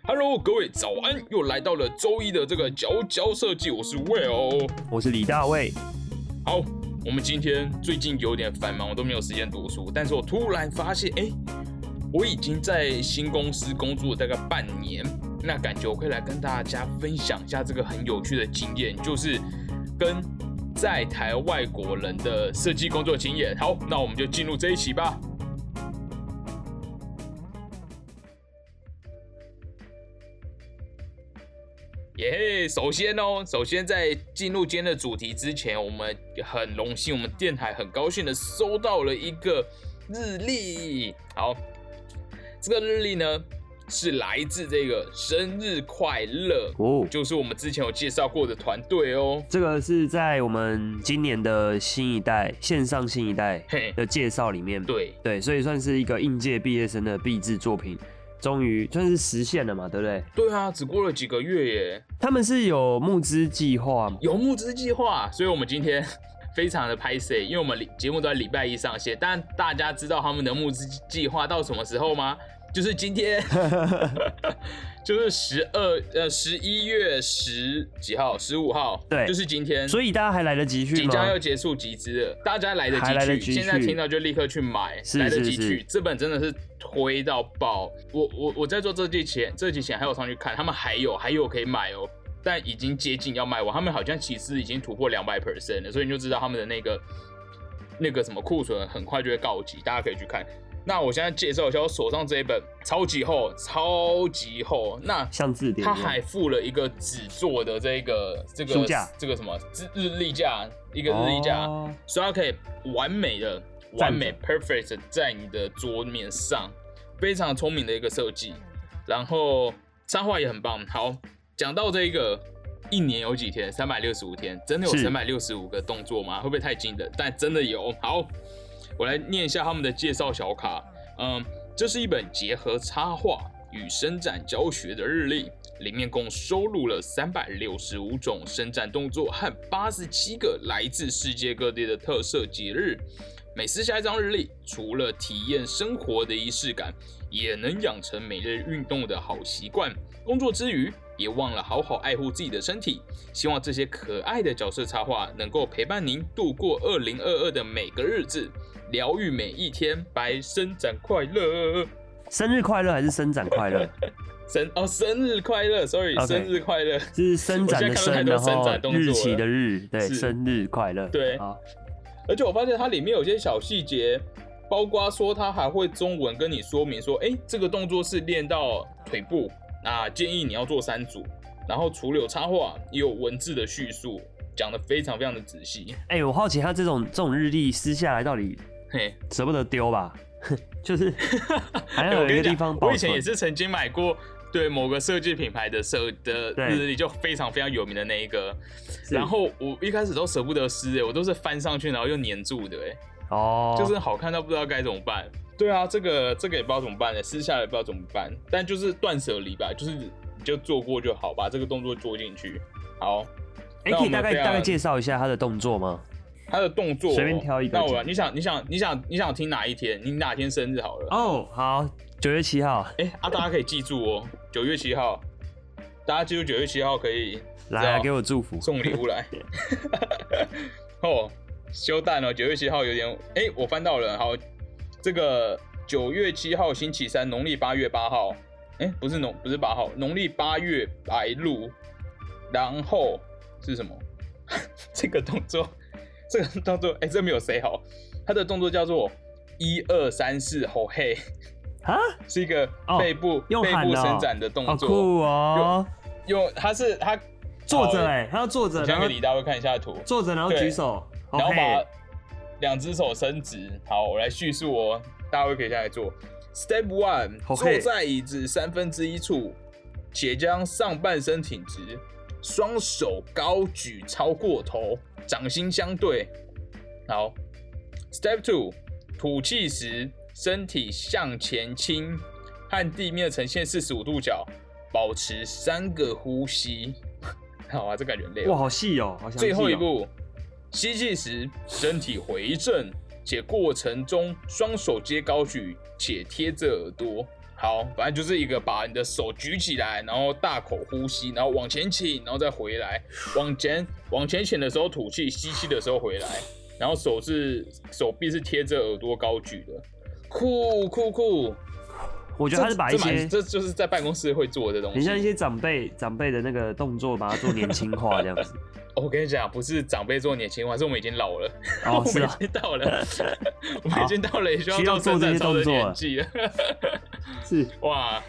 Hello，各位早安！又来到了周一的这个佼佼设计，我是 Will，我是李大卫。好，我们今天最近有点繁忙，我都没有时间读书。但是我突然发现，哎，我已经在新公司工作大概半年，那感觉我可以来跟大家分享一下这个很有趣的经验，就是跟在台外国人的设计工作经验。好，那我们就进入这一期吧。耶！首先哦，首先在进入今天的主题之前，我们很荣幸，我们电台很高兴的收到了一个日历。好，这个日历呢是来自这个生日快乐哦，就是我们之前有介绍过的团队哦。这个是在我们今年的新一代线上新一代的介绍里面，对对，所以算是一个应届毕业生的毕制作品。终于算是实现了嘛，对不对？对啊，只过了几个月耶。他们是有募资计划吗？有募资计划，所以我们今天非常的拍摄因为我们节目都在礼拜一上线。但大家知道他们的募资计划到什么时候吗？就是今天。就是十二呃十一月十几号十五号，对，就是今天，所以大家还来得及去即将要结束集资了，大家来得及去，现在听到就立刻去买，来得及去。这本真的是推到爆，我我我在做这季前，这季前还有上去看，他们还有还有可以买哦，但已经接近要卖完，他们好像其实已经突破两百 percent 了，所以你就知道他们的那个那个什么库存很快就会告急，大家可以去看。那我现在介绍一下我手上这一本超级厚、超级厚，那像字典，它还附了一个纸做的这个这个这个什么日历架，一个日历架，所以它可以完美的、完美 perfect 在你的桌面上，非常聪明的一个设计。然后插画也很棒。好，讲到这一个，一年有几天？三百六十五天，真的有三百六十五个动作吗？会不会太惊人？但真的有。好。我来念一下他们的介绍小卡。嗯，这是一本结合插画与伸展教学的日历，里面共收录了三百六十五种伸展动作和八十七个来自世界各地的特色节日。每撕下一张日历，除了体验生活的仪式感，也能养成每日运动的好习惯。工作之余，别忘了好好爱护自己的身体。希望这些可爱的角色插画能够陪伴您度过二零二二的每个日子。疗愈每一天，白生展快乐，生日快乐还是生展快乐？生哦，生日快乐，sorry，生日快乐是生展的伸，然后日期的日，对，生日快乐，对啊。而且我发现它里面有些小细节，包括说它还会中文跟你说明说，哎，这个动作是练到腿部，那建议你要做三组。然后除了有插画，也有文字的叙述，讲的非常非常的仔细。哎，我好奇他这种这种日历撕下来到底。嘿，舍不得丢吧？就是 还有一个地方，我以前也是曾经买过，对某个设计品牌的设的日历，就非常非常有名的那一个。然后我一开始都舍不得撕，哎，我都是翻上去，然后又粘住的，哎，哦，就是好看到不知道该怎么办。对啊，这个这个也不知道怎么办呢，撕下来不知道怎么办，但就是断舍离吧，就是你就做过就好，把这个动作做进去。好，哎，可以大概大概介绍一下他的动作吗？他的动作随便挑一个。那我你想你想你想你想听哪一天？你哪天生日好了？哦，好，九月七号。哎啊，大家可以记住哦，九月七号，大家记住九月七号可以来给我祝福，送礼物来。哦，休蛋哦，九月七号有点哎，我翻到了，好，这个九月七号星期三，农历八月八号，哎，不是农不是八号，农历八月白露，然后是什么？这个动作。这个动作，哎，这没有谁好。他的动作叫做一二三四吼嘿啊，是一个背部背部伸展的动作，酷哦。用他是他坐着哎，他要坐着。讲给李大卫看一下图，坐着然后举手，然后把两只手伸直。好，我来叙述哦，大卫可以下来做。Step one，坐在椅子三分之一处，且将上半身挺直，双手高举超过头。掌心相对，好。Step two，吐气时身体向前倾，和地面呈现四十五度角，保持三个呼吸。好啊，这感觉累。哇，好细哦，好最后一步，吸气时身体回正，且过程中双手皆高举且贴着耳朵。好，反正就是一个把你的手举起来，然后大口呼吸，然后往前倾，然后再回来，往前往前倾的时候吐气，吸气的时候回来，然后手是手臂是贴着耳朵高举的，酷酷酷！我觉得他是把一些这就是在办公室会做的东西，你像一些长辈长辈的那个动作，把它做年轻化这样子。我跟你讲，不是长辈做年轻化，是我们已经老了，我们已经到了，我们已经到了也需要做这些动作的年纪了。是哇，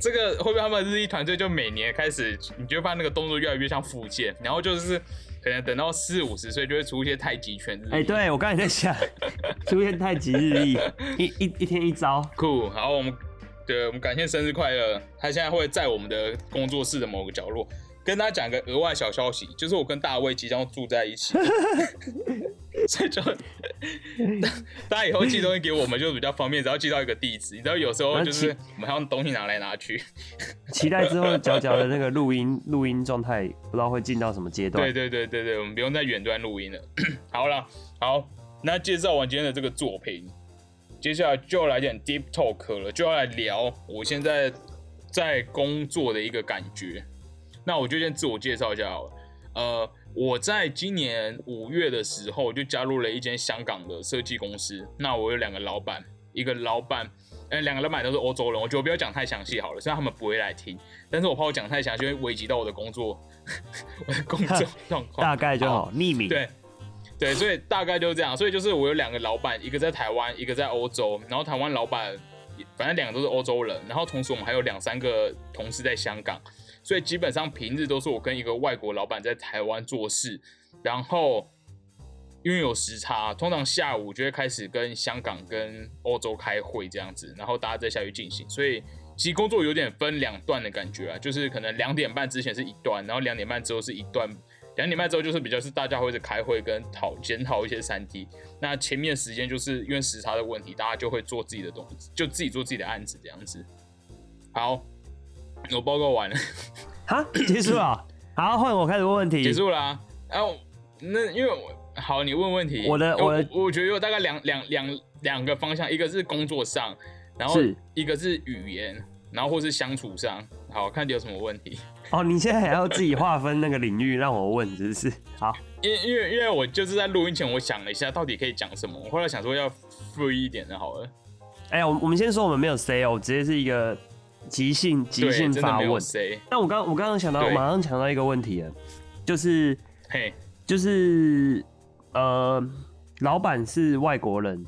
这个会不会他们日一团队就每年开始，你就发现那个动作越来越像复健，然后就是可能等到四五十岁就会出一些太极拳日。哎，对我刚才在想，出现太极日历，一一一天一招，酷。好，我们对我们感谢生日快乐，他现在会在我们的工作室的某个角落。跟大家讲个额外小消息，就是我跟大卫即将住在一起，所以就大家以后寄东西给我们就比较方便，只要寄到一个地址。你知道有时候就是我们还要东西拿来拿去。期待之后角角的那个录音录音状态，不知道会进到什么阶段。对对对对对，我们不用在远端录音了。好了，好，那介绍完今天的这个作品，接下来就要来点 deep talk 了，就要来聊我现在在工作的一个感觉。那我就先自我介绍一下好了。呃，我在今年五月的时候就加入了一间香港的设计公司。那我有两个老板，一个老板，呃，两个老板都是欧洲人。我觉得不要讲太详细好了，虽然他们不会来听，但是我怕我讲太详细会危及到我的工作，我的工作 状况。大概就好，匿名。对，对，所以大概就是这样。所以就是我有两个老板，一个在台湾，一个在欧洲。然后台湾老板，反正两个都是欧洲人。然后同时我们还有两三个同事在香港。所以基本上平日都是我跟一个外国老板在台湾做事，然后因为有时差，通常下午就会开始跟香港跟欧洲开会这样子，然后大家再下去进行。所以其实工作有点分两段的感觉啊，就是可能两点半之前是一段，然后两点半之后是一段，两点半之后就是比较是大家会在开会跟讨检讨一些三 D。那前面时间就是因为时差的问题，大家就会做自己的东西，就自己做自己的案子这样子。好。我报告完了，哈，结束了。好，换我开始问问题。结束了。然后那因为我好，你问问题。我的我我觉得有大概两两两两个方向，一个是工作上，然后一个是语言，然后或是相处上。好看你有什么问题？哦，你现在还要自己划分那个领域让我问，是不是？好，因因为因为我就是在录音前我想了一下，到底可以讲什么。我后来想说要 free 一点的，好了。哎呀，我我们先说我们没有 say 哦，直接是一个。即兴即兴发问，但我刚我刚刚想到，马上想到一个问题了，就是嘿，就是呃，老板是外国人，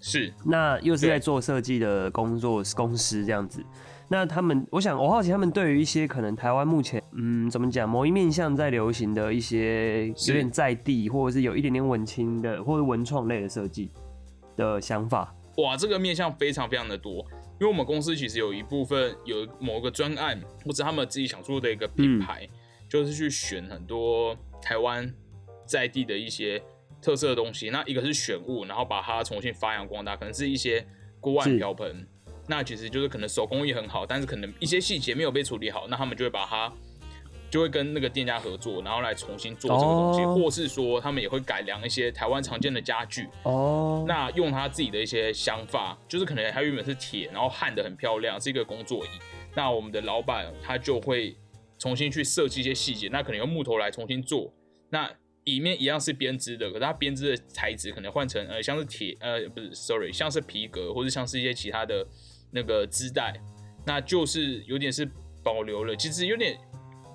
是，那又是在做设计的工作公司这样子，那他们，我想我好奇他们对于一些可能台湾目前嗯怎么讲，某一面向在流行的一些有点在地或者是有一点点文青的或者文创类的设计的想法，哇，这个面向非常非常的多。因为我们公司其实有一部分有某个专案，或者他们自己想做的一个品牌，就是去选很多台湾在地的一些特色的东西。那一个是选物，然后把它重新发扬光大，可能是一些锅碗瓢盆。那其实就是可能手工艺很好，但是可能一些细节没有被处理好，那他们就会把它。就会跟那个店家合作，然后来重新做这个东西，或是说他们也会改良一些台湾常见的家具。哦，那用他自己的一些想法，就是可能他原本是铁，然后焊的很漂亮，是一个工作椅。那我们的老板他就会重新去设计一些细节，那可能用木头来重新做。那里面一样是编织的，可是它编织的材质可能换成呃像是铁呃不是，sorry，像是皮革或者像是一些其他的那个织带，那就是有点是保留了，其实有点。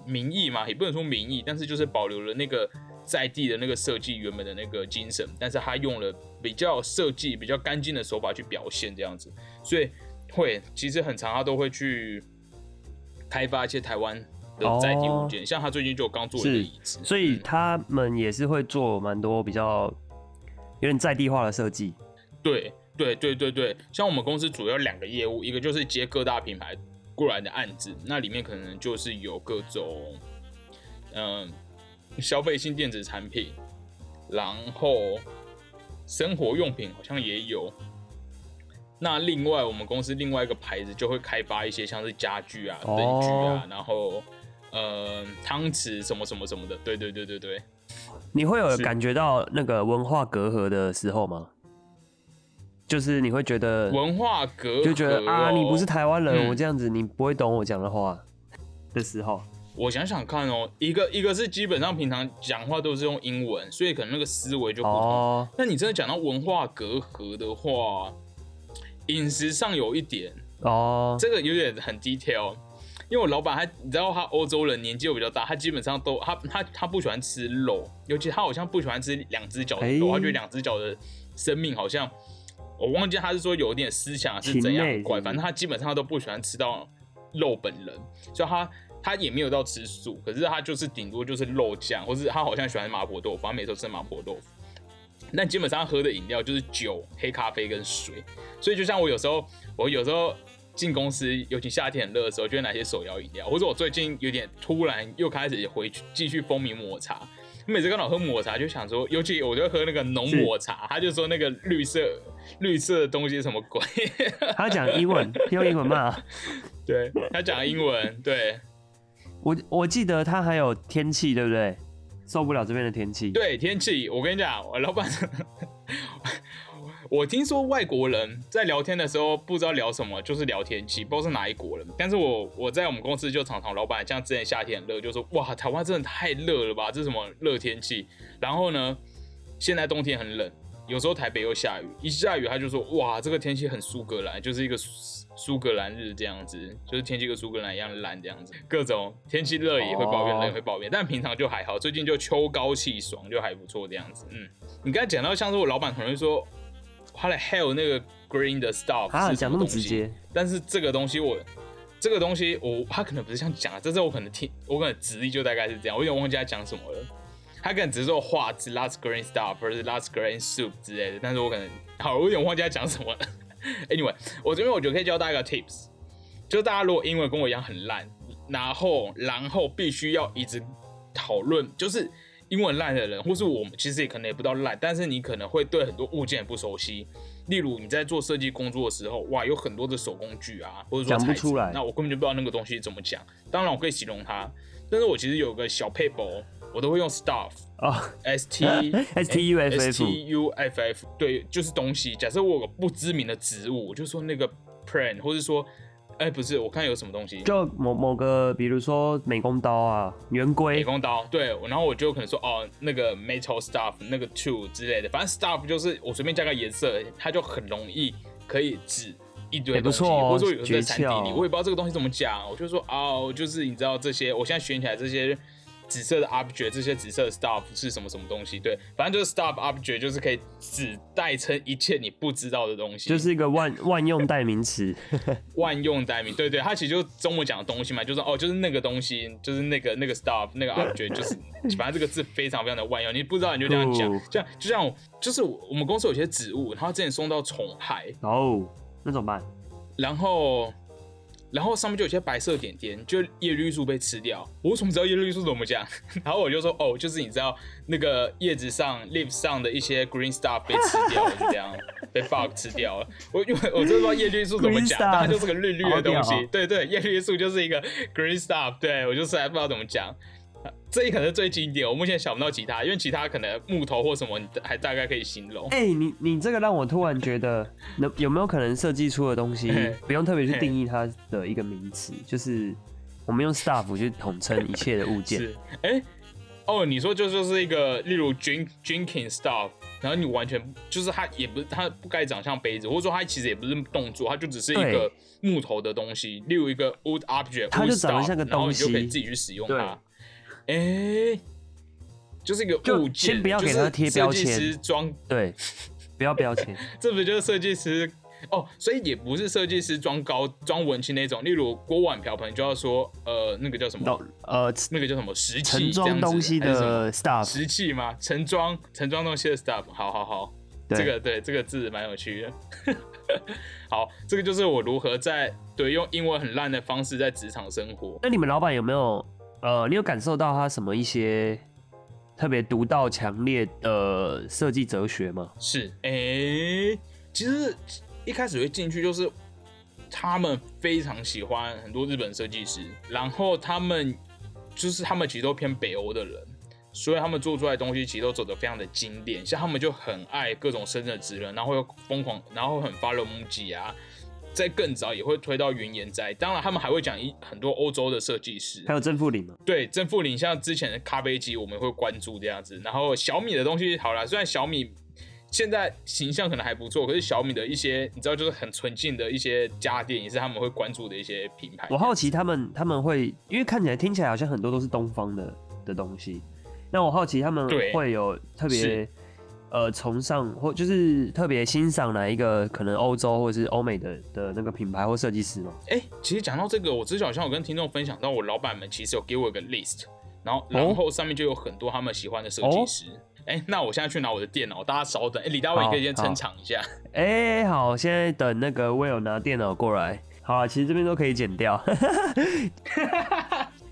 名义嘛，也不能说名义，但是就是保留了那个在地的那个设计原本的那个精神，但是他用了比较设计比较干净的手法去表现这样子，所以会其实很长，他都会去开发一些台湾的在地物件，像他最近就刚做了一个椅子，所以他们也是会做蛮多比较有点在地化的设计。对对对对对，像我们公司主要两个业务，一个就是接各大品牌。过来的案子，那里面可能就是有各种，嗯，消费性电子产品，然后生活用品好像也有。那另外，我们公司另外一个牌子就会开发一些像是家具啊、灯具啊，然后呃汤匙什么什么什么的。对对对对对。你会有感觉到那个文化隔阂的时候吗？就是你会觉得文化隔就觉得啊，你不是台湾人，我这样子你不会懂我讲的话的时候。我想想看哦，一个一个是基本上平常讲话都是用英文，所以可能那个思维就不同。那你真的讲到文化隔阂的话，饮食上有一点哦，这个有点很 detail。因为我老板他，你知道他欧洲人年纪又比较大，他基本上都他他他不喜欢吃肉，尤其他好像不喜欢吃两只脚的肉，他觉得两只脚的生命好像我忘记他是说有点思想是怎样怪，反正他基本上都不喜欢吃到肉本人，所以他。他也没有到吃素，可是他就是顶多就是肉酱，或是他好像喜欢麻婆豆腐，他每次都吃麻婆豆腐。但基本上喝的饮料就是酒、黑咖啡跟水。所以就像我有时候，我有时候进公司，尤其夏天很热的时候，就会拿些手摇饮料，或者我最近有点突然又开始回去继续风靡抹茶。每次看到喝抹茶，就想说，尤其我就喝那个浓抹茶，他就说那个绿色 绿色的东西什么鬼？他讲英文，用英文骂。对他讲英文，对。我我记得他还有天气，对不对？受不了这边的天气。对天气，我跟你讲，我老板，我听说外国人在聊天的时候不知道聊什么，就是聊天气，不知道是哪一国人。但是我我在我们公司就常常老板像之前夏天很热，就说哇，台湾真的太热了吧，这是什么热天气？然后呢，现在冬天很冷，有时候台北又下雨，一下雨他就说哇，这个天气很苏格兰，就是一个。苏格兰日这样子，就是天气跟苏格兰一样烂这样子，各种天气热也会抱怨，冷也会抱怨，但平常就还好。最近就秋高气爽，就还不错这样子。嗯，你刚才讲到像是我老板可能会说，他的 hell 那个 green 的 stuff，他讲那么直接，但是这个东西我，这个东西我他可能不是这样讲，这是我可能听，我可能直译就大概是这样，我有点忘记他讲什么了。他可能只是说画质 last green stuff 或者是 last green soup 之类的，但是我可能好，我有点忘记他讲什么了。Anyway，我这边我觉得可以教大家一个 tips，就是大家如果英文跟我一样很烂，然后然后必须要一直讨论，就是英文烂的人，或是我们其实也可能也不知道烂，但是你可能会对很多物件不熟悉。例如你在做设计工作的时候，哇，有很多的手工具啊，或者说讲不出来，那我根本就不知道那个东西怎么讲。当然我可以形容它，但是我其实有个小 paper，我都会用 stuff 啊，s t s t u f f t u f f，对，就是东西。假设我有个不知名的植物，我就说那个 plant，或者说，哎，不是，我看有什么东西，就某某个，比如说美工刀啊，圆规，美工刀，对，然后我就可能说，哦，那个 metal stuff，那个 tool 之类的，反正 stuff 就是我随便加个颜色，它就很容易可以指一堆东西，或者说有在产地里，我也不知道这个东西怎么讲，我就说，哦，就是你知道这些，我现在选起来这些。紫色的 object，这些紫色的 stuff 是什么什么东西？对，反正就是 stuff object，就是可以指代称一切你不知道的东西，就是一个万 万用代名词。万用代名，对对，它其实就中文讲的东西嘛，就是哦，就是那个东西，就是那个那个 stuff，那个 object，就是 反正这个字非常非常的万用，你不知道你就这样讲，像就像就是我们公司有些植物，然后之前送到宠海，哦，那怎么办？然后。然后上面就有些白色点点，就叶绿素被吃掉。我怎么知道叶绿素怎么讲？然后我就说，哦，就是你知道那个叶子上、leaf 上的一些 green stuff 被吃掉了，是这样，被 bug 吃掉了。我因为我真不知道叶绿素怎么讲，它就是个绿绿的东西。对对，叶绿素就是一个 green stuff。对我就是还不知道怎么讲。这一可能是最经典，我目前想不到其他，因为其他可能木头或什么，你还大概可以形容。哎，你你这个让我突然觉得，那有没有可能设计出的东西不用特别去定义它的一个名词，就是我们用 stuff 去统称一切的物件。是，哎，哦，你说就就是一个，例如 drink drinking stuff，然后你完全就是它也不是它不该长像杯子，或者说它其实也不是动作，它就只是一个木头的东西，例如一个 wood object，它就长得像个东西，然后你就可以自己去使用它。哎，就是一个物件，先不要给他贴标签，装对，不要标签，这不就是设计师哦？所以也不是设计师装高装文青那种，例如锅碗瓢盆就要说呃那个叫什么呃那个叫什么石器装东西的 stuff 石器吗？盛装盛装东西的 stuff，好好好，这个对这个字蛮有趣的。好，这个就是我如何在对用英文很烂的方式在职场生活。那你们老板有没有？呃，你有感受到他什么一些特别独到、强烈的设计哲学吗？是，哎，其实一开始会进去就是他们非常喜欢很多日本设计师，然后他们就是他们其实都偏北欧的人，所以他们做出来的东西其实都走得非常的经典。像他们就很爱各种生的职人，然后又疯狂，然后很发热木吉啊。在更早也会推到云岩在，当然他们还会讲一很多欧洲的设计师，还有正负零吗？对，正负零像之前的咖啡机，我们会关注这样子。然后小米的东西好了，虽然小米现在形象可能还不错，可是小米的一些你知道就是很纯净的一些家电，也是他们会关注的一些品牌。我好奇他们他们会，因为看起来听起来好像很多都是东方的的东西，那我好奇他们会有特别。呃，崇尚或就是特别欣赏哪一个可能欧洲或者是欧美的的那个品牌或设计师吗？哎，其实讲到这个，我之前好像有跟听众分享到，我老板们其实有给我一个 list，然后然后上面就有很多他们喜欢的设计师。哎，那我现在去拿我的电脑，大家稍等。哎，李大卫，你可以先撑场一下。哎，好，现在等那个 Will 拿电脑过来。好，其实这边都可以剪掉。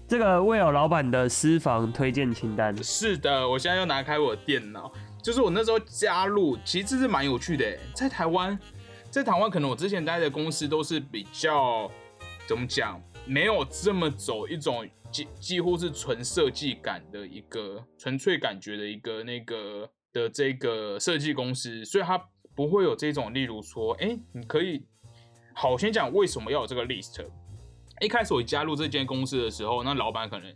这个 Will 老板的私房推荐清单。是的，我现在要拿开我的电脑。就是我那时候加入，其实这是蛮有趣的。在台湾，在台湾可能我之前待的公司都是比较怎么讲，没有这么走一种几几乎是纯设计感的一个纯粹感觉的一个那个的这个设计公司，所以它不会有这种，例如说，哎，你可以好，我先讲为什么要有这个 list。一开始我加入这间公司的时候，那老板可能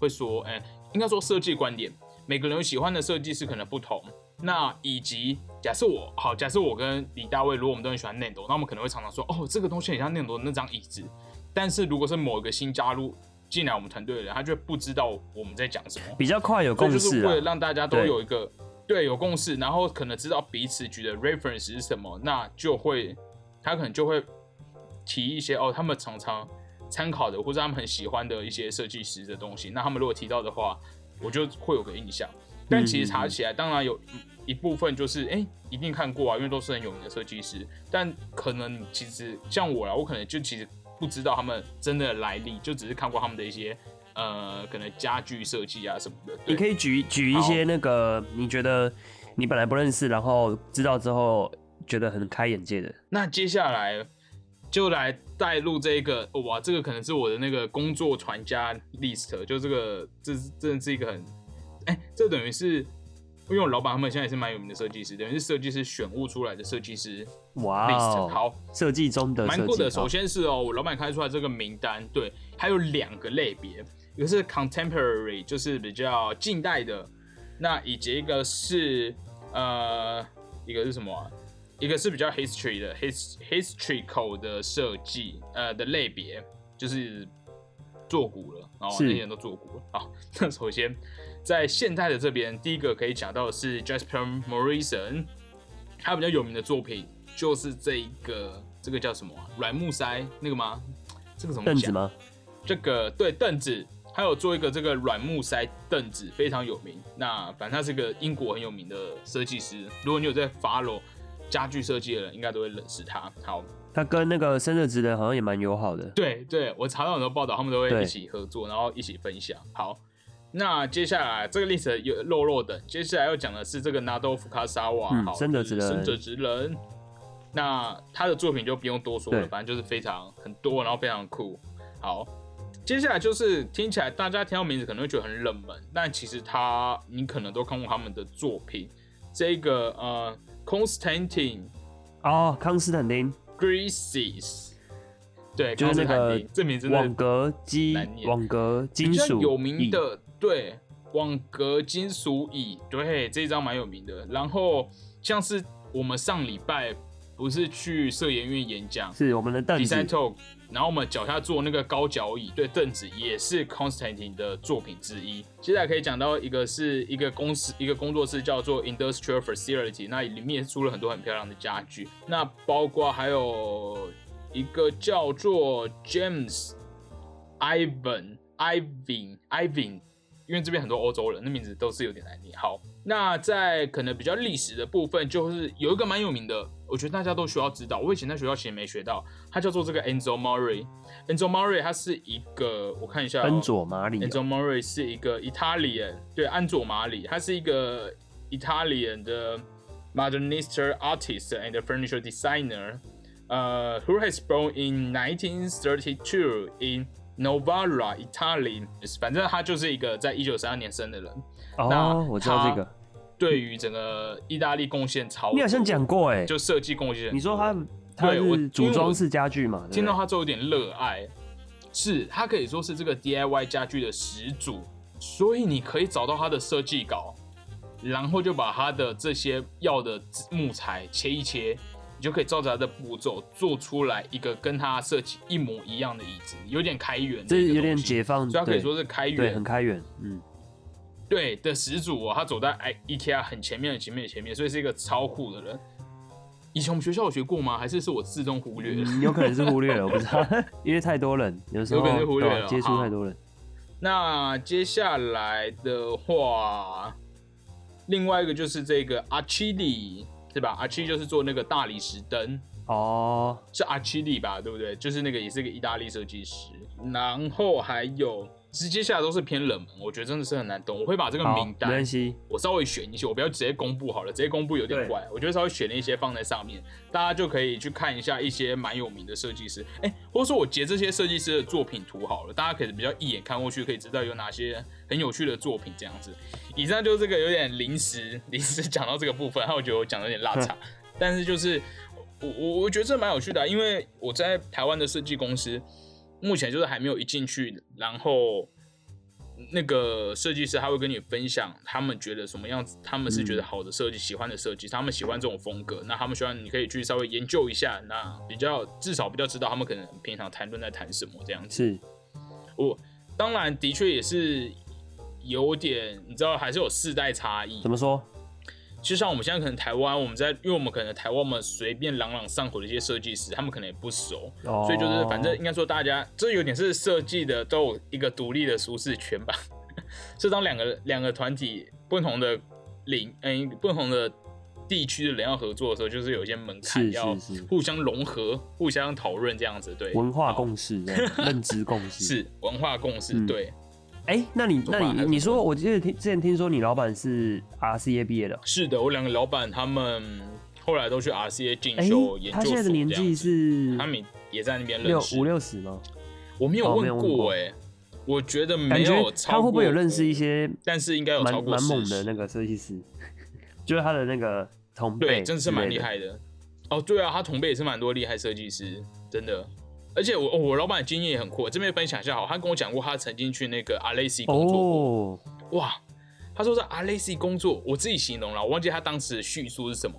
会说，哎，应该说设计观点。每个人喜欢的设计师可能不同，那以及假设我好，假设我跟李大卫，如果我们都很喜欢 Nando，那我们可能会常常说，哦，这个东西很像 Nando 那张椅子。但是如果是某一个新加入进来我们团队的人，他就不知道我们在讲什么。比较快有共识，就是为了让大家都有一个对有共识，然后可能知道彼此举的 reference 是什么，那就会他可能就会提一些哦，他们常常参考的或者他们很喜欢的一些设计师的东西。那他们如果提到的话。我就会有个印象，但其实查起来，当然有一部分就是哎，一定看过啊，因为都是很有名的设计师。但可能其实像我啦，我可能就其实不知道他们真的来历，就只是看过他们的一些呃，可能家具设计啊什么的。你可以举举一些那个你觉得你本来不认识，然后知道之后觉得很开眼界的。那接下来就来。带入这个哇，这个可能是我的那个工作传家 list，就这个，这真的是一个很，哎，这等于是，因为我老板他们现在也是蛮有名的设计师，等于是设计师选物出来的设计师哇好，设计中的蛮酷的。首先是哦，我老板开出来这个名单，对，还有两个类别，一个是 contemporary，就是比较近代的，那以及一个是呃，一个是什么？一个是比较 history 的 his historical 的设计，呃的类别，就是做古了，然后那些人都做古了。好，那首先在现代的这边，第一个可以讲到的是 Jasper Morrison，他比较有名的作品就是这一个，这个叫什么？软木塞那个吗？这个怎么凳子吗？这个对凳子，还有做一个这个软木塞凳子非常有名。那反正他是个英国很有名的设计师，如果你有在 follow。家具设计的人应该都会认识他。好，他跟那个生日职人好像也蛮友好的。对对，我查到很多报道，他们都会一起合作，然后一起分享。好，那接下来这个例子有弱弱的，接下来要讲的是这个纳多福卡沙瓦，好，生者职人，生者职人。那他的作品就不用多说了，反正就是非常很多，然后非常酷。好，接下来就是听起来大家听到名字可能会觉得很冷门，但其实他你可能都看过他们的作品。这个呃。Constantine，哦，康斯坦丁，Greases，对，就是那个这名字网格机网格金属有名的，对，网格金属椅，对，这一张蛮有名的。然后像是我们上礼拜不是去社研院演讲，是我们的邓子。然后我们脚下坐那个高脚椅，对，凳子也是 Constantine 的作品之一。接下来可以讲到一个是一个公司，一个工作室叫做 Industrial Facility，那里面也出了很多很漂亮的家具。那包括还有一个叫做 James Ivan Ivan Ivan，因为这边很多欧洲人，那名字都是有点难念。好，那在可能比较历史的部分，就是有一个蛮有名的。我觉得大家都需要知道，我以前在学校其实没学到，它叫做这个 Enzo Mori。Enzo Mori 它是一个，我看一下，安佐马里。Enzo Mori 是一个 Italian，对，安佐马里，他是一个 Italian 的 modernist artist and furniture designer，呃，who has born in 1932 in Novara Italy，反正他就是一个在一九三二年生的人。哦，我知道这个。对于整个意大利贡献超，你好像讲过哎，就设计贡献。你说他他是组装式家具嘛？听到他就有点热爱，是他可以说是这个 DIY 家具的始祖，所以你可以找到他的设计稿，然后就把他的这些要的木材切一切。你就可以照着他的步骤做出来一个跟他设计一模一样的椅子，有点开源，这有点解放，所以可以说是开源，很开源，嗯，对的始祖哦，他走在哎 IKEA 很前面、很前面、前面，所以是一个超酷的人。以前我们学校有学过吗？还是是我自动忽略？有可能是忽略了，我不知道，因为太多人，有时候可能是忽略了，接触太多人。那接下来的话，另外一个就是这个阿奇里。对吧？阿奇就是做那个大理石灯哦，是阿奇里吧？对不对？就是那个也是个意大利设计师。然后还有，直接下来都是偏冷门，我觉得真的是很难懂。我会把这个名单，没关系，我稍微选一些，我不要直接公布好了，直接公布有点怪。我觉得稍微选了一些放在上面，大家就可以去看一下一些蛮有名的设计师。哎，或者说我截这些设计师的作品图好了，大家可以比较一眼看过去，可以知道有哪些很有趣的作品这样子。以上就是这个有点临时临时讲到这个部分，然后我觉得我讲的有点拉差，但是就是我我我觉得这蛮有趣的，因为我在台湾的设计公司，目前就是还没有一进去，然后那个设计师他会跟你分享他们觉得什么样子，他们是觉得好的设计，喜欢的设计，他们喜欢这种风格，那他们希望你可以去稍微研究一下，那比较至少比较知道他们可能平常谈论在谈什么这样子。是，我当然的确也是。有点，你知道还是有世代差异。怎么说？就像我们现在可能台湾，我们在，因为我们可能台湾，我们随便朗朗上口的一些设计师，他们可能也不熟，所以就是反正应该说大家这有点是设计的都有一个独立的舒适圈吧。是当两个两个团体不同的领，嗯，不同的地区的人要合作的时候，就是有一些门槛要互相融合、互相讨论这样子。对，文化共识、认知共识 是文化共识，对。哎，那你那你你说，我记得听之前听说你老板是 RCA 毕业的。是的，我两个老板他们后来都去 RCA 进修研究他现在的年纪是？他们也在那边认识五六十吗？我没有问过哎，我觉得没有。他会不会有认识一些？但是应该有超过蛮猛的那个设计师，就是他的那个同辈，对，真的是蛮厉害的。哦，对啊，他同辈也是蛮多厉害设计师，真的。而且我我老板的经验也很酷，这边分享一下好，他跟我讲过他曾经去那个阿雷西工作过，哇，他说在阿雷西工作，我自己形容了，我忘记他当时的叙述是什么，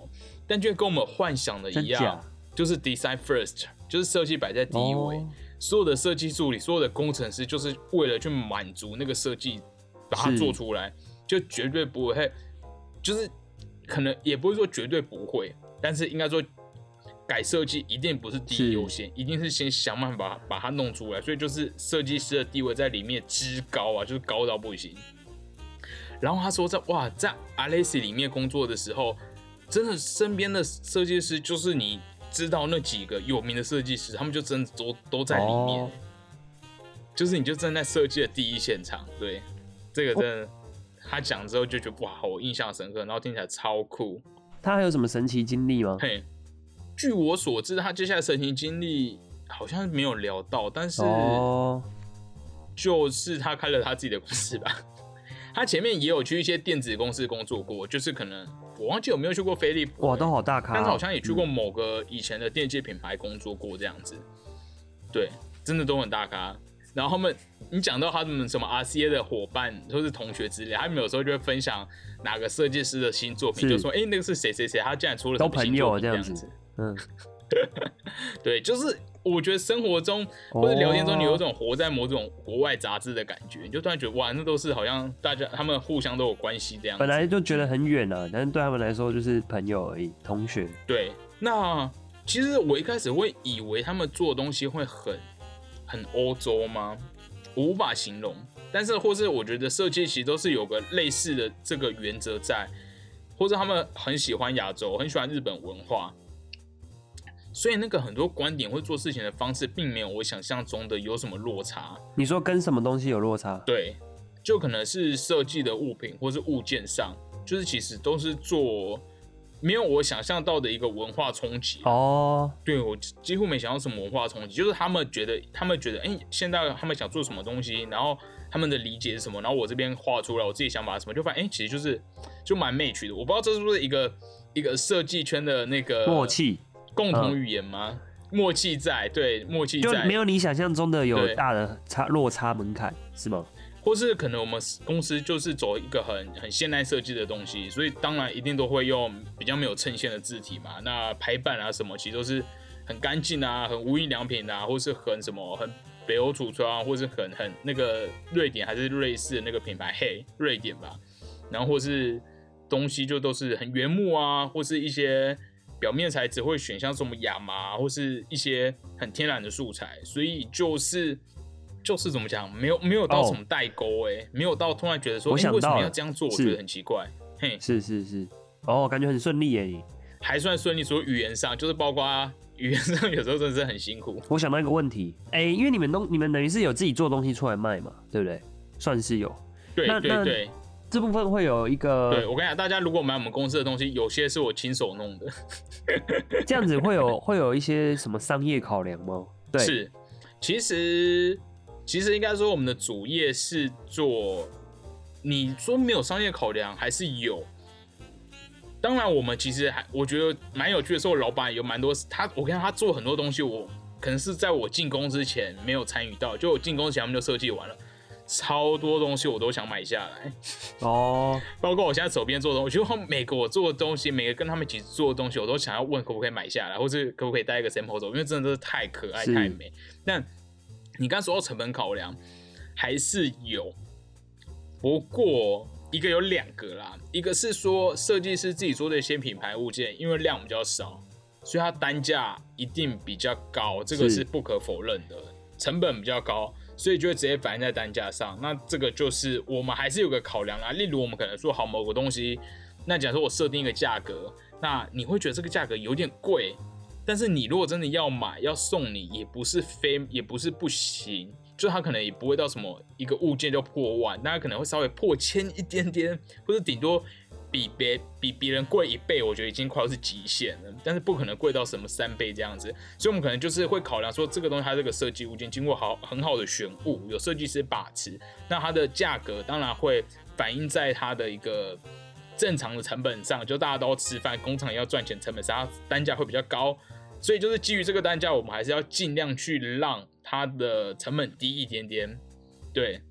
但就跟我们幻想的一样，就是 design first，就是设计摆在第一位，所有的设计助理，所有的工程师，就是为了去满足那个设计，把它做出来，就绝对不会，就是可能也不会说绝对不会，但是应该说。改设计一定不是第一优先，一定是先想办法把它弄出来。所以就是设计师的地位在里面之高啊，就是高到不行。然后他说在哇，在 Alice 里面工作的时候，真的身边的设计师就是你知道那几个有名的设计师，他们就真的都都在里面，就是你就站在设计的第一现场。对，这个真的他讲之后就觉得哇，我印象深刻，然后听起来超酷。他还有什么神奇经历吗？嘿。据我所知，他接下来神情经历好像没有聊到，但是就是他开了他自己的公司吧。他前面也有去一些电子公司工作过，就是可能我忘记有没有去过飞利浦，哇，都好大咖。但是好像也去过某个以前的电器品牌工作过这样子。对，真的都很大咖。然后他们，你讲到他们什么 RCA 的伙伴或是同学之类，他们有时候就会分享哪个设计师的新作品，就说：“哎，那个是谁谁谁，他竟然出了什么新作品这样子。”嗯，对，就是我觉得生活中或者聊天中，你有种活在某种国外杂志的感觉，你就突然觉得哇，那都是好像大家他们互相都有关系这样。本来就觉得很远啊，但是对他们来说就是朋友而已，同学。对，那其实我一开始会以为他们做的东西会很很欧洲吗？我无法形容，但是或是我觉得设计其实都是有个类似的这个原则在，或者他们很喜欢亚洲，很喜欢日本文化。所以那个很多观点或做事情的方式，并没有我想象中的有什么落差。你说跟什么东西有落差？对，就可能是设计的物品或是物件上，就是其实都是做没有我想象到的一个文化冲击哦。对我几乎没想到什么文化冲击，就是他们觉得他们觉得，哎，现在他们想做什么东西，然后他们的理解是什么，然后我这边画出来我自己想法什么，就发现，哎，其实就是就蛮媚趣的。我不知道这是不是一个一个设计圈的那个默契共同语言吗？默契在，对，默契在，没有你想象中的有大的差落差门槛，是吗？或是可能我们公司就是走一个很很现代设计的东西，所以当然一定都会用比较没有衬线的字体嘛。那排版啊什么，其实都是很干净啊，很无印良品啊，或是很什么很北欧橱窗，或是很很那个瑞典还是瑞士的那个品牌，嘿，瑞典吧。然后或是东西就都是很原木啊，或是一些表面材质会选像什么亚麻，或是一些很天然的素材，所以就是。就是怎么讲，没有没有到什么代沟哎，没有到突然觉得说，为什么要这样做？我觉得很奇怪。嘿，是是是，哦，感觉很顺利哎，还算顺利。说语言上，就是包括语言上，有时候真的是很辛苦。我想到一个问题，哎，因为你们东，你们等于是有自己做东西出来卖嘛，对不对？算是有。对对对，这部分会有一个。对我跟你讲，大家如果买我们公司的东西，有些是我亲手弄的。这样子会有会有一些什么商业考量吗？对，是，其实。其实应该说，我们的主业是做，你说没有商业考量还是有。当然，我们其实还我觉得蛮有趣的，是我老板有蛮多他，我看他做很多东西，我可能是在我进公之前没有参与到，就我进公司前他们就设计完了，超多东西我都想买下来。哦，包括我现在手边做的，我觉得每个我做的东西，每个跟他们一起做的东西，我都想要问可不可以买下来，或是可不可以带一个 sample 走，因为真的都是太可爱太美。但你刚说到成本考量，还是有，不过一个有两个啦，一个是说设计师自己做的一些品牌物件，因为量比较少，所以它单价一定比较高，这个是不可否认的，成本比较高，所以就会直接反映在单价上。那这个就是我们还是有个考量啦，例如我们可能说好某个东西，那假如说我设定一个价格，那你会觉得这个价格有点贵。但是你如果真的要买要送你，也不是非也不是不行，就它可能也不会到什么一个物件就破万，大家可能会稍微破千一点点，或者顶多比别比别人贵一倍，我觉得已经快要是极限了。但是不可能贵到什么三倍这样子，所以我们可能就是会考量说这个东西它这个设计物件经过好很好的选物，有设计师把持，那它的价格当然会反映在它的一个正常的成本上，就大家都要吃饭，工厂也要赚钱，成本上单价会比较高。所以就是基于这个单价，我们还是要尽量去让它的成本低一点点，对。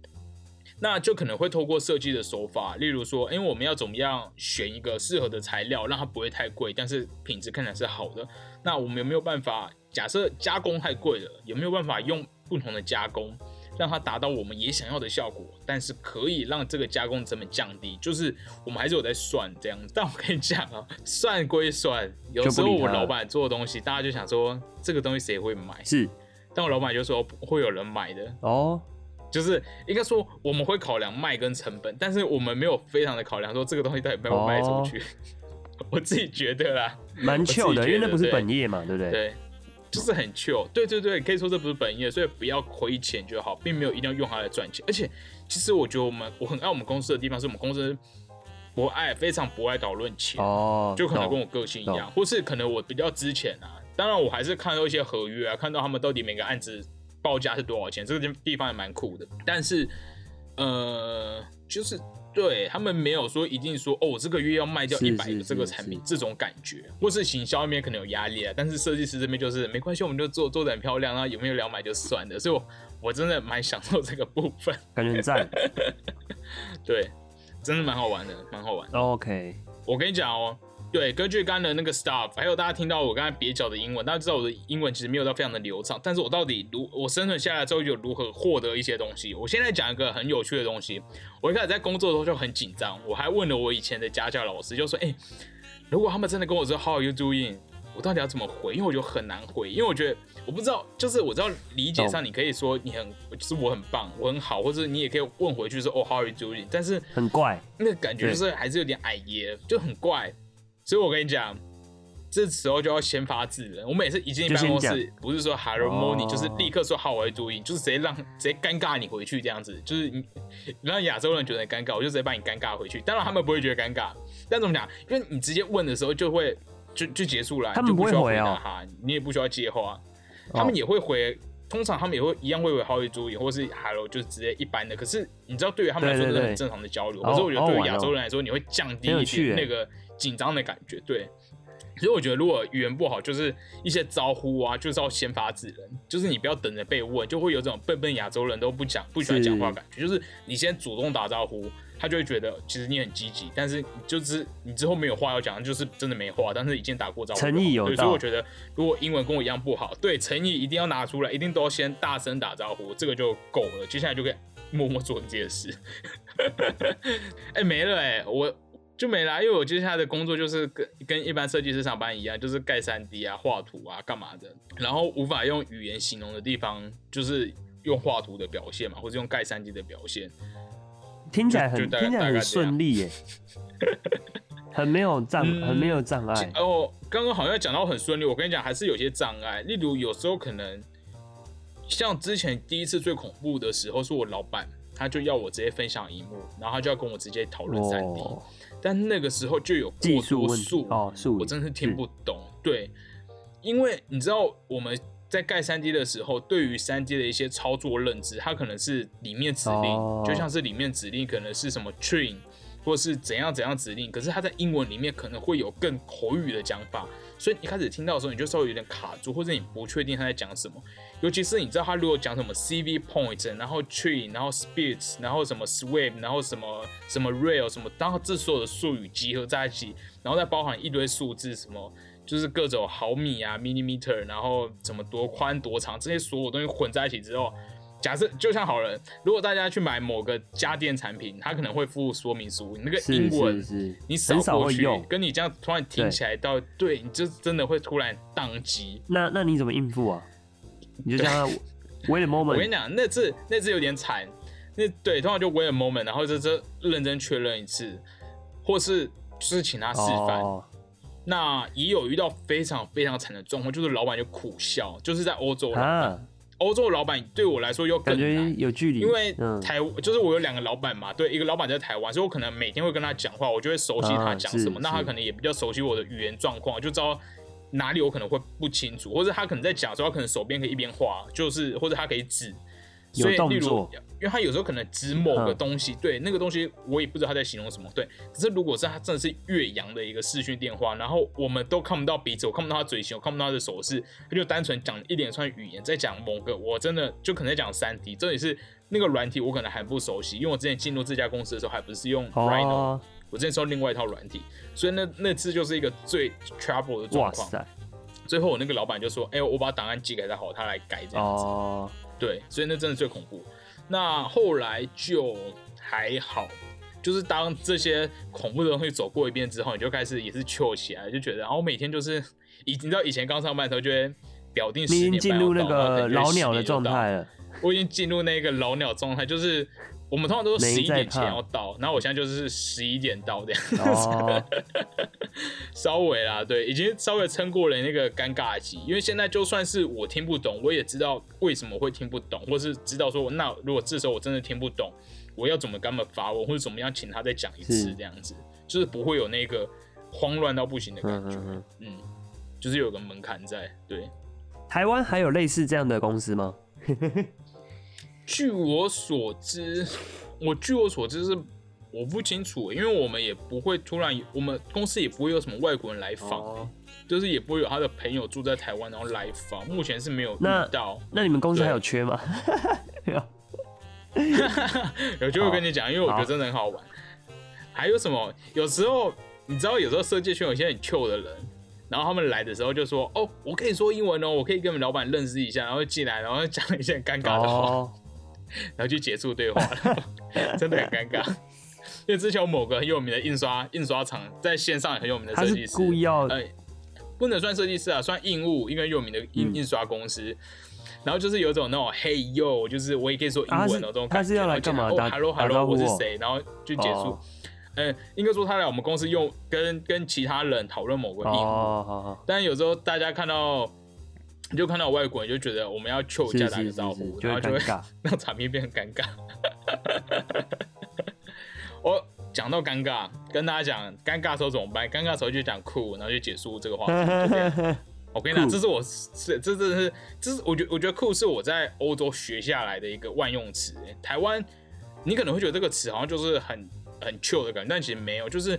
那就可能会透过设计的手法，例如说，因为我们要怎么样选一个适合的材料，让它不会太贵，但是品质看起来是好的。那我们有没有办法？假设加工太贵了，有没有办法用不同的加工？让它达到我们也想要的效果，但是可以让这个加工成本降低，就是我们还是有在算这样。但我跟你讲啊，算归算，有时候我老板做的东西，大家就想说这个东西谁会买？是，但我老板就说会有人买的哦。就是应该说我们会考量卖跟成本，但是我们没有非常的考量说这个东西到底卖不卖出去。我自己觉得啦，蛮糗的，因为那不是本业嘛，对不对？对。就是很 chill，对对对，可以说这不是本业，所以不要亏钱就好，并没有一定要用它来赚钱。而且，其实我觉得我们我很爱我们公司的地方，是我们公司不爱非常不爱讨论钱哦，就可能跟我个性一样，或是可能我比较之前啊，当然我还是看到一些合约啊，看到他们到底每个案子报价是多少钱，这个地方也蛮酷的。但是，呃，就是。对他们没有说一定说哦，我这个月要卖掉一百个这个产品这种感觉，或是行销那边可能有压力啊。但是设计师这边就是没关系，我们就做做的很漂亮啊，有没有聊买就算了。所以，我我真的蛮享受这个部分，感觉很赞。对，真的蛮好玩的，蛮好玩。OK，我跟你讲哦。对，根据刚的那个 stuff，还有大家听到我刚才蹩脚的英文，大家知道我的英文其实没有到非常的流畅，但是我到底如我生存下来之后有如何获得一些东西？我现在讲一个很有趣的东西。我一开始在工作的时候就很紧张，我还问了我以前的家教老师，就说：“哎，如果他们真的跟我说 How are you doing？我到底要怎么回？因为我觉得很难回，因为我觉得我不知道，就是我知道理解上你可以说你很，就是我很棒，我很好，或者你也可以问回去说哦 How are you doing？但是很怪，那个感觉就是还是有点矮耶，就很怪。”所以我跟你讲，这时候就要先发制人。我每次一进办公室，不是说 Hello Morning，就是立刻说好，我会注意，就是直接让直接尴尬你回去这样子，就是你让亚洲人觉得尴尬，我就直接把你尴尬回去。当然他们不会觉得尴尬，但怎么讲？因为你直接问的时候就会就就结束了，他们不会回啊，哈，你也不需要接话，他们也会回。通常他们也会一样会为好意注意，或是 hello 就是直接一般的。可是你知道，对于他们来说是很正常的交流。可是我觉得对于亚洲人来说，你会降低一点那个紧张的感觉。对，所以我觉得如果语言不好，就是一些招呼啊，就是要先发制人，就是你不要等着被问，就会有这种笨笨亚洲人都不讲不喜欢讲话感觉。就是你先主动打招呼。他就会觉得其实你很积极，但是就是你之后没有话要讲，就是真的没话。但是已经打过招呼，诚意有所以我觉得如果英文跟我一样不好，对诚意一定要拿出来，一定都要先大声打招呼，这个就够了。接下来就可以默默做你自己的事。哎，没了哎，我就没了，因为我接下来的工作就是跟跟一般设计师上班一样，就是盖三 D 啊、画图啊、干嘛的。然后无法用语言形容的地方，就是用画图的表现嘛，或者用盖三 D 的表现。听起来很听起来很顺利耶，很没有障很没有障碍。哦，刚刚好像讲到很顺利，我跟你讲还是有些障碍。例如有时候可能像之前第一次最恐怖的时候，是我老板他就要我直接分享荧幕，然后他就要跟我直接讨论三 D，但那个时候就有技术问题哦，我真是听不懂。对，因为你知道我们。在盖三 D 的时候，对于三 D 的一些操作认知，它可能是里面指令，就像是里面指令可能是什么 train，或是怎样怎样指令，可是它在英文里面可能会有更口语的讲法，所以一开始听到的时候，你就稍微有点卡住，或者你不确定他在讲什么。尤其是你知道他如果讲什么 CV point，然后 train，然后 speed，然后什么 sweep，然后什么什么 rail，什么，当这所有的术语集合在一起，然后再包含一堆数字什么。就是各种毫米啊，millimeter，然后怎么多宽多长，这些所有东西混在一起之后，假设就像好了，如果大家去买某个家电产品，它可能会附说明书，你那个英文你扫过去，跟你这样突然听起来到，对，你就真的会突然宕机。那那你怎么应付啊？你就叫他 wait a moment。我跟你讲，那次那次有点惨，那对，通常就 wait a moment，然后这这认真确认一次，或是就是请他示范。那也有遇到非常非常惨的状况，就是老板就苦笑，就是在欧洲，欧洲老板对我来说又更难，有距离，因为台就是我有两个老板嘛，对，一个老板在台湾，所以我可能每天会跟他讲话，我就会熟悉他讲什么，那他可能也比较熟悉我的语言状况，就知道哪里我可能会不清楚，或者他可能在讲的时候，他可能手边可以一边画，就是或者他可以指。所以，例如，因为他有时候可能指某个东西，对那个东西我也不知道他在形容什么，对。可是如果是他真的是岳阳的一个视讯电话，然后我们都看不到鼻子，我看不到他嘴型，我看不到他的手势，他就单纯讲一连串语言，在讲某个，我真的就可能在讲三 D，这也是那个软体我可能还不熟悉，因为我之前进入这家公司的时候还不是用 Rhino，我之前用另外一套软体，所以那那次就是一个最 trouble 的状况。最后我那个老板就说：“哎，我把档案寄给他，好，他来改这样子。”对，所以那真的最恐怖。那后来就还好，就是当这些恐怖的东西走过一遍之后，你就开始也是 chill 起来，就觉得，然后每天就是以你知道以前刚上班的时候，就会表定十点进入那个老鸟的状态了。我已经进入那个老鸟状态，就是。我们通常都是十一点前要到，然后我现在就是十一点到这样子，稍微啦，对，已经稍微撑过了那个尴尬期。因为现在就算是我听不懂，我也知道为什么会听不懂，或是知道说，那如果这时候我真的听不懂，我要怎么跟他们发问，或者怎么样请他再讲一次这样子，就是不会有那个慌乱到不行的感觉。嗯，就是有个门槛在。对，台湾还有类似这样的公司吗？据我所知，我据我所知是我不清楚，因为我们也不会突然，我们公司也不会有什么外国人来访，就是也不会有他的朋友住在台湾然后来访，目前是没有遇到。那你们公司还有缺吗？有，有机会跟你讲，因为我觉得真的很好玩。还有什么？有时候你知道，有时候设计圈有些很 Q 的人，然后他们来的时候就说：“哦，我可以说英文哦，我可以跟我们老板认识一下。”然后进来，然后讲一些尴尬的话。然后就结束对话了，真的很尴尬。因为之前有某个很有名的印刷印刷厂在线上也很有名的设计师，故意要，不能算设计师啊，算印务，一个有名的印印刷公司。然后就是有种那种 Hey yo，就是我也可以说英文的这种感觉。他是要来干嘛？哦，Hello Hello，我是谁？然后就结束。嗯，应该说他来我们公司用跟跟其他人讨论某个业务。哦。但有时候大家看到，就看到外国人就觉得我们要求加打个招呼，然后就会 让场面变很尴尬。我讲到尴尬，跟大家讲尴尬时候怎么办？尴尬时候就讲酷，然后就结束这个话题。我跟你讲，这是我是这这是这是我觉我觉得酷是我在欧洲学下来的一个万用词。台湾你可能会觉得这个词好像就是很很 chill 的感觉，但其实没有。就是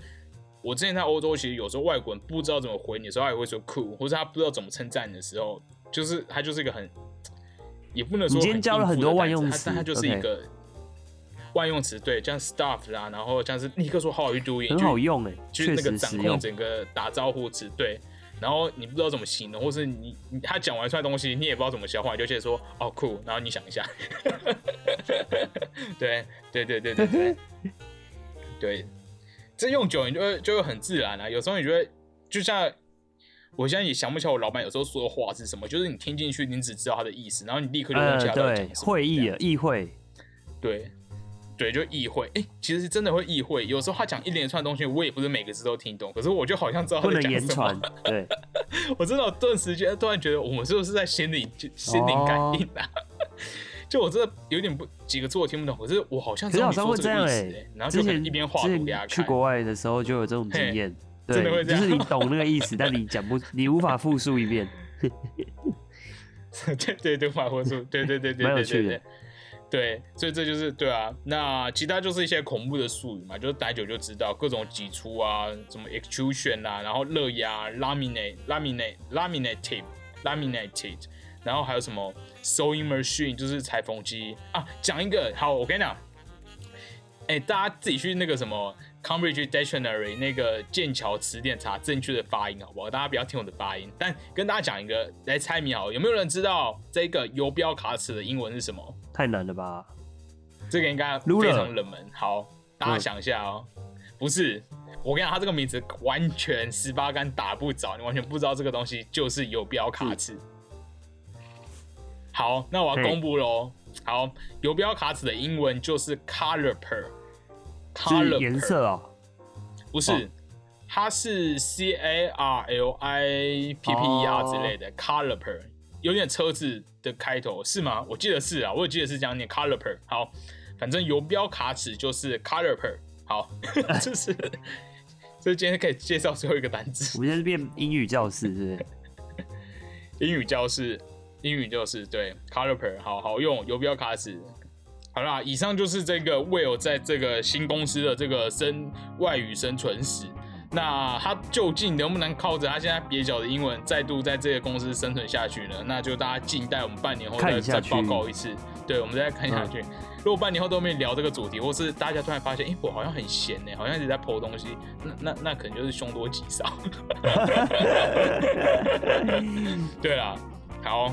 我之前在欧洲，其实有时候外国人不知道怎么回你的时候，他也会说酷，或者他不知道怎么称赞你的时候，就是他就是一个很也不能说。今天教了很多万用词，但他就是一个万用词，对，像 stuff 啦，然后像是立刻说 how are you doing，很好用哎，就是那个掌控整个打招呼词，对。然后你不知道怎么形容，或是你他讲完出来东西，你也不知道怎么消化，你就直接说哦酷，然后你想一下，对对对对对对，对，这用久你就会就会很自然啊。有时候你觉得就像我现在也想不起来我老板有时候说的话是什么，就是你听进去，你只知道他的意思，然后你立刻就忘记他在讲什么。会议啊，议会，对。对，就议会，哎，其实真的会议会。有时候他讲一连串东西，我也不是每个字都听懂，可是我就好像知道他在讲什么。对，我真的顿时间突然觉得，我们是不是在心灵心灵感应啊？就我真的有点不几个字我听不懂，可是我好像知道你说这个意思。然后就一边画图给他看。去国外的时候就有这种经验，真的会这样，就是你懂那个意思，但你讲不，你无法复述一遍。对对对，无法复述，对对对对蛮有趣的。对，所以这就是对啊。那其他就是一些恐怖的术语嘛，就是待久就知道各种挤出啊，什么 extrusion 啊，然后热压 laminate laminate laminated laminated，然后还有什么 sewing machine 就是裁缝机啊。讲一个好，我跟你讲，哎，大家自己去那个什么 Cambridge Dictionary 那个剑桥词典查正确的发音好不好？大家不要听我的发音，但跟大家讲一个来猜谜好，有没有人知道这个游标卡尺的英文是什么？太难了吧？这个应该非常冷门。好，大家想一下哦。不是，我跟你讲，他这个名字完全十八竿打不着，你完全不知道这个东西就是游标卡尺。好，那我要公布喽。好，游标卡尺的英文就是 caliper，caliper 颜色哦，不是，它是 c a r l i p p e r 之类的 caliper。有点车子的开头是吗？我记得是啊，我也记得是这样念 caliper。好，反正游标卡尺就是 caliper。好，这是，这是今天可以介绍最后一个单词。我们现在是变英语教室，是不是？英语教室，英语教室，对，caliper，好好用游标卡尺。好啦，以上就是这个 Will 在这个新公司的这个生外语生存史。那他究竟能不能靠着他现在蹩脚的英文，再度在这个公司生存下去呢？那就大家静待我们半年后再再报告一次。对，我们再看下去。如果半年后都没聊这个主题，或是大家突然发现，哎，我好像很闲呢，好像一直在剖东西，那那那可能就是凶多吉少。对啦，好，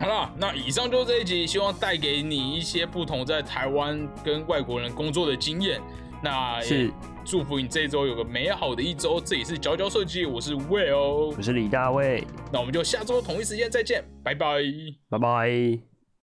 好了，那以上就是这一集，希望带给你一些不同在台湾跟外国人工作的经验。那是。祝福你这一周有个美好的一周。这里是佼佼设计，我是 Will，我是李大卫。那我们就下周同一时间再见，拜拜，拜拜。